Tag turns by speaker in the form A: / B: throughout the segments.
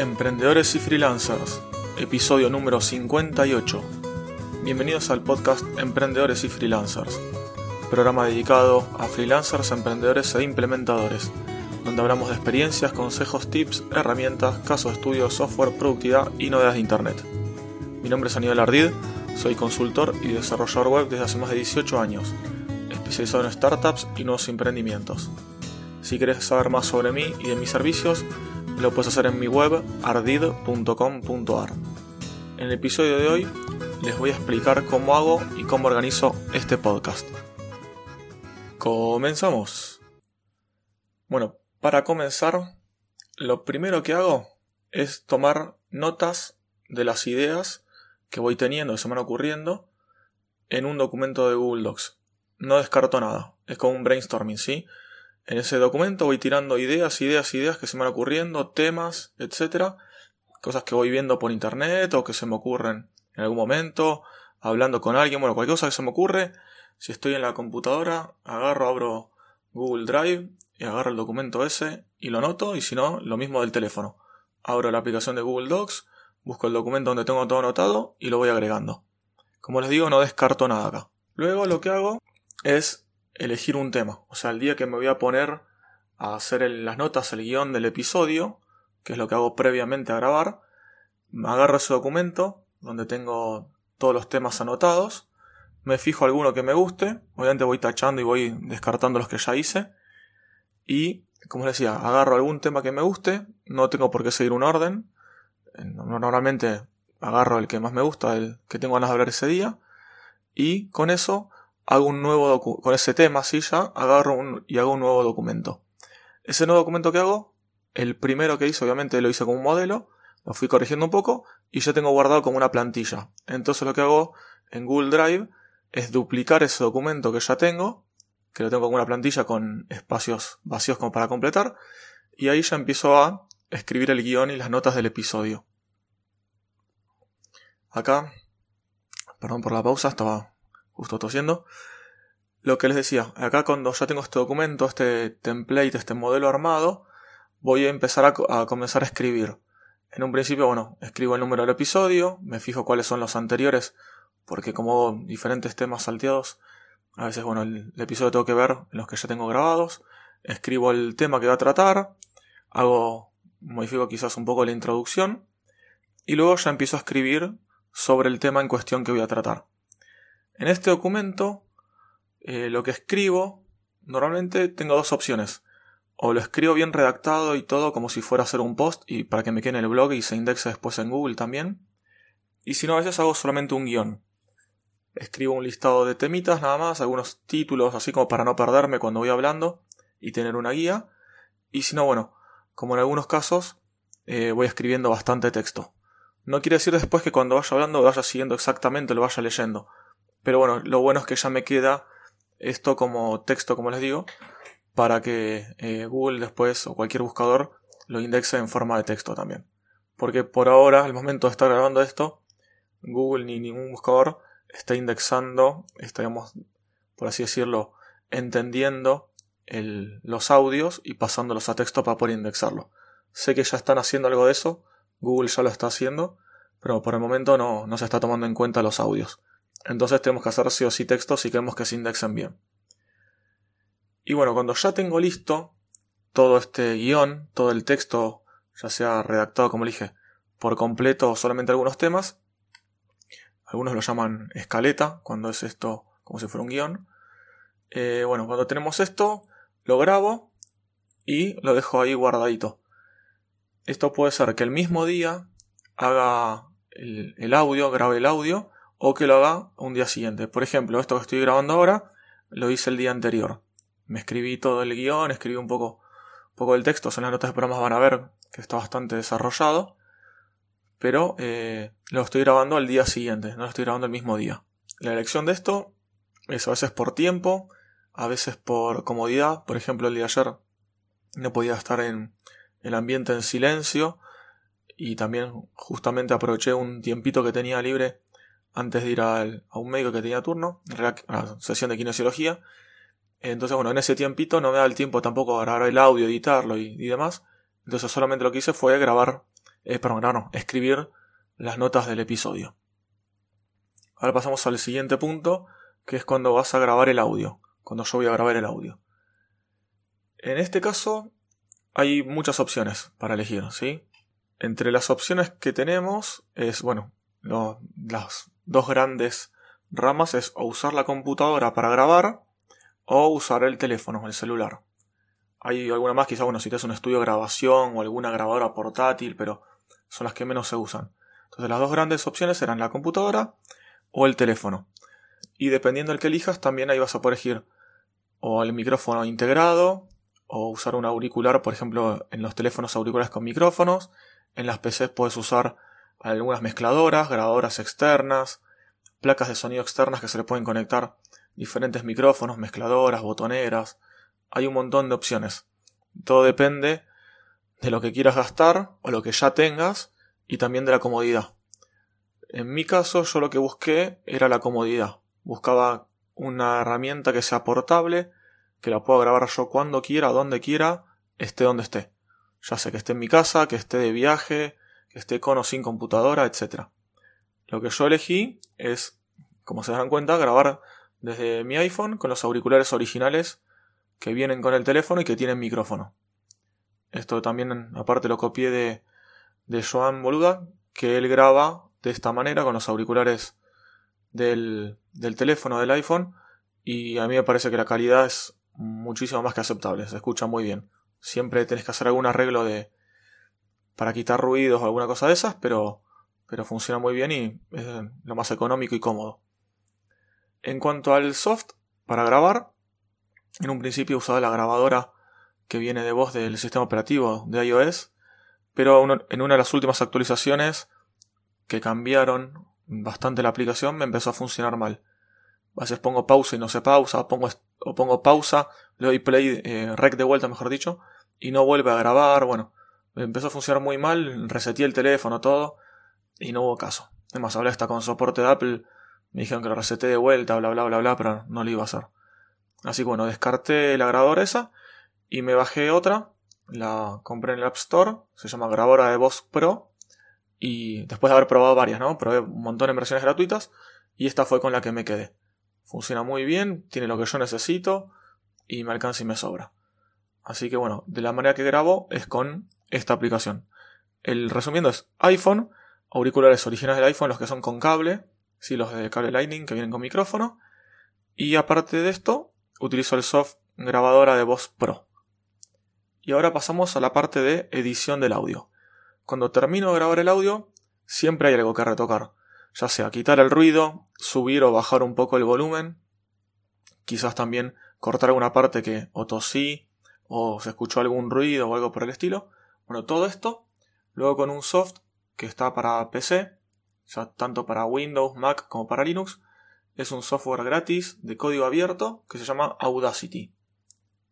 A: Emprendedores y Freelancers, episodio número 58. Bienvenidos al podcast Emprendedores y Freelancers, programa dedicado a freelancers, emprendedores e implementadores, donde hablamos de experiencias, consejos, tips, herramientas, casos de estudio, software, productividad y novedades de Internet. Mi nombre es Aníbal Ardid, soy consultor y desarrollador web desde hace más de 18 años, especializado en startups y nuevos emprendimientos. Si quieres saber más sobre mí y de mis servicios, lo puedes hacer en mi web ardid.com.ar. En el episodio de hoy les voy a explicar cómo hago y cómo organizo este podcast. Comenzamos. Bueno, para comenzar, lo primero que hago es tomar notas de las ideas que voy teniendo, que se van ocurriendo, en un documento de Google Docs. No descarto nada, es como un brainstorming, ¿sí? En ese documento voy tirando ideas, ideas, ideas que se me van ocurriendo, temas, etcétera, cosas que voy viendo por internet o que se me ocurren en algún momento, hablando con alguien, bueno, cualquier cosa que se me ocurre, si estoy en la computadora, agarro, abro Google Drive y agarro el documento ese y lo noto, y si no, lo mismo del teléfono. Abro la aplicación de Google Docs, busco el documento donde tengo todo anotado y lo voy agregando. Como les digo, no descarto nada acá. Luego lo que hago es elegir un tema. O sea, el día que me voy a poner a hacer las notas, el guion del episodio, que es lo que hago previamente a grabar, agarro ese documento donde tengo todos los temas anotados, me fijo alguno que me guste, obviamente voy tachando y voy descartando los que ya hice, y, como les decía, agarro algún tema que me guste, no tengo por qué seguir un orden, normalmente agarro el que más me gusta, el que tengo ganas de hablar ese día, y con eso hago un nuevo con ese tema, así ya, agarro un, y hago un nuevo documento. Ese nuevo documento que hago, el primero que hice, obviamente lo hice como un modelo, lo fui corrigiendo un poco y yo tengo guardado como una plantilla. Entonces lo que hago en Google Drive es duplicar ese documento que ya tengo, que lo tengo como una plantilla con espacios vacíos como para completar, y ahí ya empiezo a escribir el guion y las notas del episodio. Acá, perdón por la pausa, estaba justo tosiendo. Lo que les decía, acá cuando ya tengo este documento, este template, este modelo armado, voy a empezar a, comenzar a escribir. En un principio, bueno, escribo el número del episodio, me fijo cuáles son los anteriores, porque como diferentes temas salteados, a veces, bueno, el, el, episodio tengo que ver en los que ya tengo grabados, escribo el tema que va a tratar, hago, modifico quizás un poco la introducción, y luego ya empiezo a escribir sobre el tema en cuestión que voy a tratar. En este documento, eh, lo que escribo, normalmente tengo dos opciones. O lo escribo bien redactado y todo como si fuera a hacer un post y para que me quede en el blog y se indexe después en Google también. Y si no, a veces hago solamente un guion. Escribo un listado de temitas nada más, algunos títulos así como para no perderme cuando voy hablando y tener una guía. Y si no, bueno, como en algunos casos, eh, voy escribiendo bastante texto. No quiere decir después que cuando vaya hablando vaya siguiendo exactamente, lo vaya leyendo. Pero bueno, lo bueno es que ya me queda esto como texto, como les digo, para que eh, Google después o cualquier buscador lo indexe en forma de texto también. Porque por ahora, al momento de estar grabando esto, Google ni ningún buscador está indexando, estaríamos, por así decirlo, entendiendo los audios y pasándolos a texto para poder indexarlo. Sé que ya están haciendo algo de eso, Google ya lo está haciendo, pero por el momento no, no se está tomando en cuenta los audios. Entonces tenemos que hacer sí o sí texto si queremos que se indexen bien. Y bueno, cuando ya tengo listo todo este guion, todo el texto, ya sea redactado como dije, por completo o solamente algunos temas, algunos lo llaman escaleta, cuando es esto como si fuera un guion. Eh, bueno, cuando tenemos esto, lo grabo y lo dejo ahí guardadito. Esto puede ser que el mismo día haga el, el audio, grabe el audio o que lo haga un día siguiente. Por ejemplo, esto que estoy grabando ahora lo hice el día anterior. Me escribí todo el guion, escribí un poco, poco del texto, en las notas de programas van a ver que está bastante desarrollado, pero eh, lo estoy grabando al día siguiente, no lo estoy grabando el mismo día. La elección de esto es a veces por tiempo, a veces por comodidad. Por ejemplo, el día de ayer no podía estar en el ambiente en silencio y también justamente aproveché un tiempito que tenía libre antes de ir a un médico que tenía turno, a la sesión de kinesiología. Entonces, bueno, en ese tiempito no me da el tiempo tampoco a grabar el audio, editarlo y, demás. Entonces solamente lo que hice fue grabar eh, perdón, no, escribir las notas del episodio. Ahora pasamos al siguiente punto, que es cuando vas a grabar el audio, cuando yo voy a grabar el audio. En este caso hay muchas opciones para elegir, ¿sí? Entre las opciones que tenemos es, bueno, las dos grandes ramas es o usar la computadora para grabar o usar el teléfono, el celular. Hay alguna más, quizá, bueno, si tienes un estudio de grabación o alguna grabadora portátil, pero son las que menos se usan. Entonces las dos grandes opciones eran la computadora o el teléfono. Y dependiendo del que elijas, también ahí vas a poder elegir o el micrófono integrado, o usar un auricular, por ejemplo, en los teléfonos auriculares con micrófonos. En las PCs puedes usar algunas mezcladoras, grabadoras externas, placas de sonido externas que se le pueden conectar diferentes micrófonos, mezcladoras, botoneras. Hay un montón de opciones. Todo depende de lo que quieras gastar o lo que ya tengas y también de la comodidad. En mi caso yo lo que busqué era la comodidad. Buscaba una herramienta que sea portable, que la pueda grabar yo cuando quiera, donde quiera, esté donde esté. Ya sé que esté en mi casa, que esté de viaje, que esté con o sin computadora, etc. Lo que yo elegí es, como se dan cuenta, grabar desde mi iPhone con los auriculares originales que vienen con el teléfono y que tienen micrófono. Esto también, aparte, lo copié de, de Joan Boluda, que él graba de esta manera con los auriculares del, del teléfono del iPhone y a mí me parece que la calidad es muchísimo más que aceptable, se escucha muy bien. Siempre tenés que hacer algún arreglo de para quitar ruidos o alguna cosa de esas, pero, pero funciona muy bien y es lo más económico y cómodo. En cuanto al soft, para grabar, en un principio usaba la grabadora que viene de voz del sistema operativo de iOS, pero en una de las últimas actualizaciones que cambiaron bastante la aplicación me empezó a funcionar mal. A veces pongo pausa y no se pausa, pongo, o pongo pausa, le doy play, eh, rec de vuelta mejor dicho, y no vuelve a grabar, bueno, empezó a funcionar muy mal, reseteé el teléfono, todo, y no hubo caso. Además, hablé hasta con soporte de Apple, me dijeron que lo reseté de vuelta, bla bla bla bla, pero no lo iba a hacer. Así que bueno, descarté la grabadora esa y me bajé otra, la compré en el App Store, se llama Grabadora de Voz Pro, y después de haber probado varias, ¿no? Probé un montón de versiones gratuitas y esta fue con la que me quedé. Funciona muy bien, tiene lo que yo necesito y me alcanza y me sobra. Así que bueno, de la manera que grabo es con esta aplicación. El resumiendo es iPhone, auriculares originales del iPhone, los que son con cable, sí, los de cable Lightning que vienen con micrófono. Y aparte de esto, utilizo el soft grabadora de voz Pro. Y ahora pasamos a la parte de edición del audio. Cuando termino de grabar el audio, siempre hay algo que retocar ya sea quitar el ruido, subir o bajar un poco el volumen, quizás también cortar alguna parte que o tosí o se escuchó algún ruido o algo por el estilo. Bueno, todo esto, luego con un soft que está para PC, ya tanto para Windows, Mac como para Linux, es un software gratis de código abierto que se llama Audacity.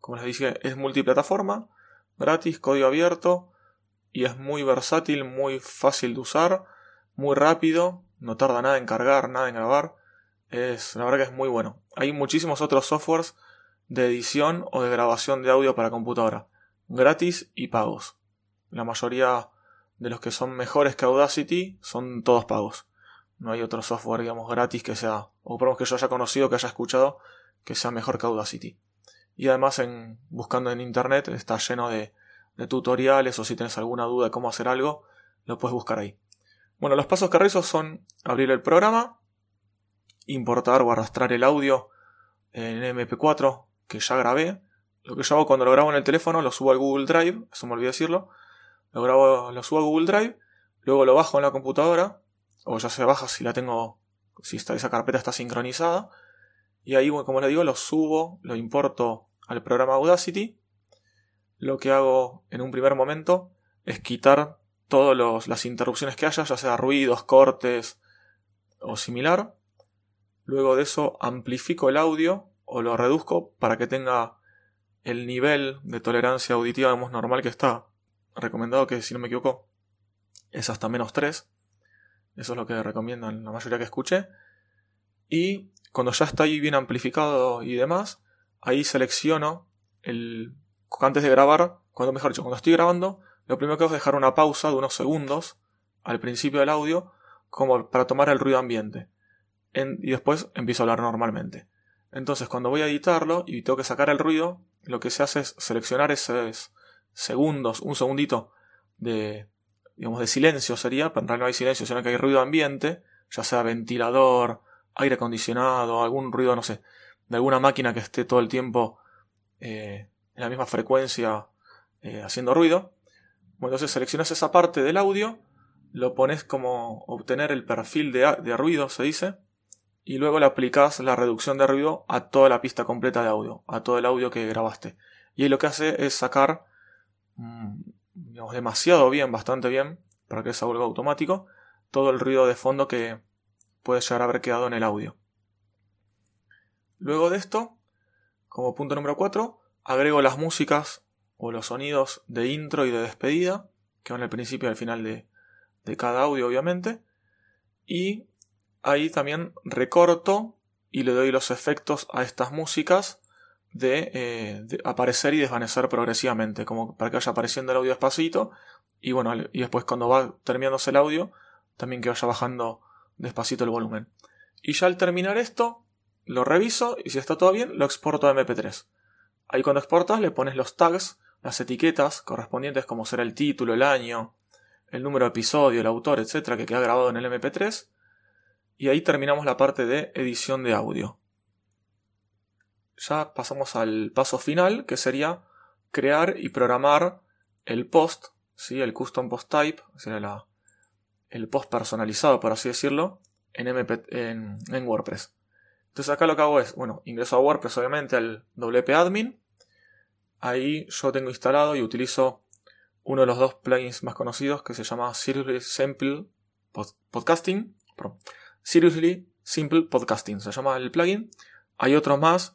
A: Como les dije, es multiplataforma, gratis, código abierto y es muy versátil, muy fácil de usar, muy rápido no tarda nada en cargar, nada en grabar. Es, la verdad que es muy bueno. Hay muchísimos otros softwares de edición o de grabación de audio para computadora, gratis y pagos. La mayoría de los que son mejores que Audacity son todos pagos. No hay otro software, digamos, gratis que sea, o por que yo haya conocido, que haya escuchado, que sea mejor que Audacity. Y además, en, buscando en internet, está lleno de, de tutoriales o si tienes alguna duda de cómo hacer algo, lo puedes buscar ahí. Bueno, los pasos que realizo son abrir el programa, importar o arrastrar el audio en MP4 que ya grabé. Lo que yo hago cuando lo grabo en el teléfono, lo subo al Google Drive, eso me olvidé decirlo. Lo grabo, lo subo a Google Drive, luego lo bajo en la computadora, o ya se baja si la tengo, si esa carpeta está sincronizada. Y ahí, como le digo, lo subo, lo importo al programa Audacity. Lo que hago en un primer momento es quitar todas las interrupciones que haya, ya sea ruidos, cortes o similar. Luego de eso amplifico el audio o lo reduzco para que tenga el nivel de tolerancia auditiva normal que está recomendado que si no me equivoco es hasta menos 3. Eso es lo que recomiendan la mayoría que escuché. Y cuando ya está ahí bien amplificado y demás, ahí selecciono el antes de grabar, cuando mejor dicho, cuando estoy grabando, lo primero que hago es dejar una pausa de unos segundos al principio del audio como para tomar el ruido ambiente. y después empiezo a hablar normalmente. Entonces cuando voy a editarlo y tengo que sacar el ruido, lo que se hace es seleccionar esos segundos, un segundito de, digamos, de silencio sería, pero en no hay silencio, sino que hay ruido ambiente, ya sea ventilador, aire acondicionado, algún ruido, no sé, de alguna máquina que esté todo el tiempo eh, en la misma frecuencia eh, haciendo ruido. Bueno, entonces seleccionas esa parte del audio, lo pones como obtener el perfil de, de ruido, se dice, y luego le aplicas la reducción de ruido a toda la pista completa de audio, a todo el audio que grabaste. Y ahí lo que hace es sacar, digamos, demasiado bien, bastante bien, para que sea algo automático, todo el ruido de fondo que puede llegar a haber quedado en el audio. Luego de esto, como punto número 4, agrego las músicas o los sonidos de intro y de despedida, que van al principio y al final de, de cada audio, obviamente. Y ahí también recorto y le doy los efectos a estas músicas eh, de, aparecer y desvanecer progresivamente, como para que vaya apareciendo el audio despacito y bueno, y después cuando va terminándose el audio, también que vaya bajando despacito el volumen. Y ya al terminar esto, lo reviso y si está todo bien, lo exporto a MP3. Ahí cuando exportas le pones los tags, las etiquetas correspondientes como será el título, el año, el número de episodio, el autor, etcétera, que queda grabado en el MP3 y ahí terminamos la parte de edición de audio. Ya pasamos al paso final, que sería crear y programar el post, ¿sí? el custom post type, sería el post personalizado, por así decirlo, en, WordPress. Entonces acá lo que hago es, bueno, ingreso a WordPress obviamente al WP Admin. Ahí yo tengo instalado y utilizo uno de los dos plugins más conocidos que se llama Seriously Simple Podcasting. Seriously Simple Podcasting, se llama el plugin. Hay otro más,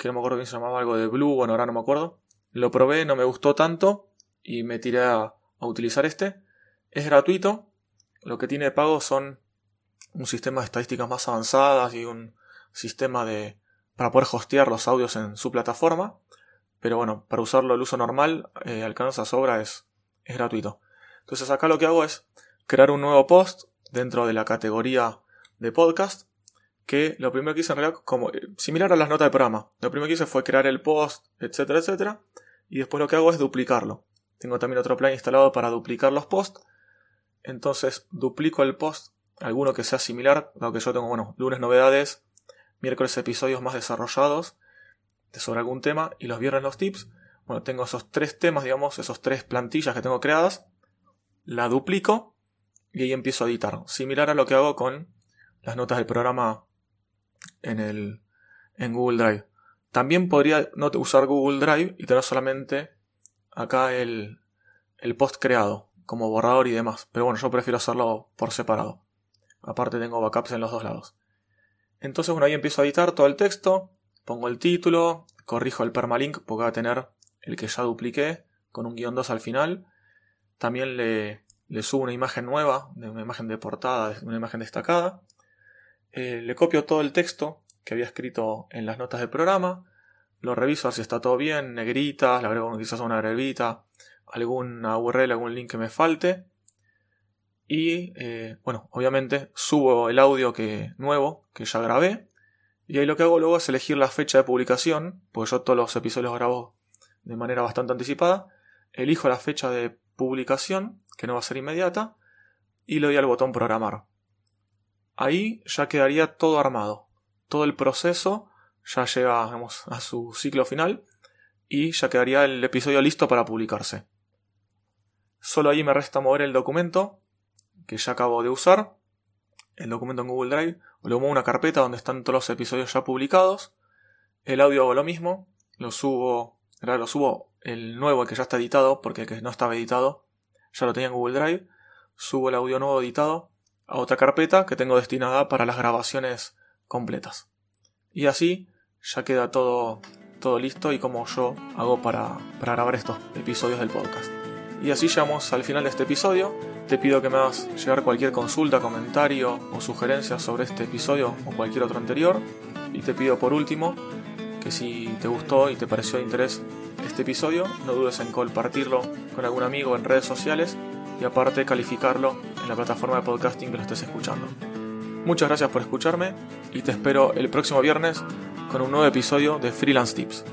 A: que no me acuerdo bien se llamaba algo de Blue, bueno, ahora no me acuerdo. Lo probé, no me gustó tanto y me tiré a, utilizar este. Es gratuito, lo que tiene de pago son un sistema de estadísticas más avanzadas y un sistema de para poder hostear los audios en su plataforma. Pero bueno, para usarlo el uso normal, eh, alcanza sobra, es, es gratuito. Entonces acá lo que hago es crear un nuevo post dentro de la categoría de podcast que lo primero que hice en realidad, como eh, similar a las notas de programa, lo primero que hice fue crear el post, etcétera, etcétera, y después lo que hago es duplicarlo. Tengo también otro plan instalado para duplicar los posts, entonces duplico el post, alguno que sea similar, que yo tengo, bueno, lunes novedades, miércoles episodios más desarrollados sobre algún tema y los viernes los tips. Bueno, tengo esos tres temas, digamos, esos tres plantillas que tengo creadas, la duplico y ahí empiezo a editar, similar a lo que hago con las notas del programa en, el, en Google Drive. También podría no usar Google Drive y tener solamente acá el, el post creado como borrador y demás. Pero bueno, yo prefiero hacerlo por separado. Aparte tengo backups en los dos lados. Entonces, bueno, ahí empiezo a editar todo el texto, pongo el título, corrijo el permalink porque va a tener el que ya dupliqué con un guion 2 al final. También le, le subo una imagen nueva, una imagen de portada, una imagen destacada. Eh, le copio todo el texto que había escrito en las notas del programa, lo reviso a ver si está todo bien, negritas, le agrego quizás una negrita, alguna URL, algún link que me falte. Y eh, bueno, obviamente subo el audio que, nuevo que ya grabé. Y ahí lo que hago luego es elegir la fecha de publicación, porque yo todos los episodios grabo de manera bastante anticipada. Elijo la fecha de publicación, que no va a ser inmediata, y le doy al botón programar ahí ya quedaría todo armado. Todo el proceso ya llega a su ciclo final y ya quedaría el episodio listo para publicarse. Solo ahí me resta mover el documento que ya acabo de usar, el documento en Google Drive, lo muevo a una carpeta donde están todos los episodios ya publicados. El audio hago lo mismo, lo subo, lo subo el nuevo, el que ya está editado, porque el que no estaba editado ya lo tenía en Google Drive. Subo el audio nuevo editado a otra carpeta que tengo destinada para las grabaciones completas. Y así ya queda todo, todo listo y como yo hago para, para grabar estos episodios del podcast. Y así llegamos al final de este episodio. Te pido que me hagas llegar cualquier consulta, comentario o sugerencia sobre este episodio o cualquier otro anterior. Y te pido por último que si te gustó y te pareció de interés este episodio, no dudes en compartirlo con algún amigo en redes sociales y aparte calificarlo la plataforma de podcasting que lo estés escuchando. Muchas gracias por escucharme y te espero el próximo viernes con un nuevo episodio de Freelance Tips.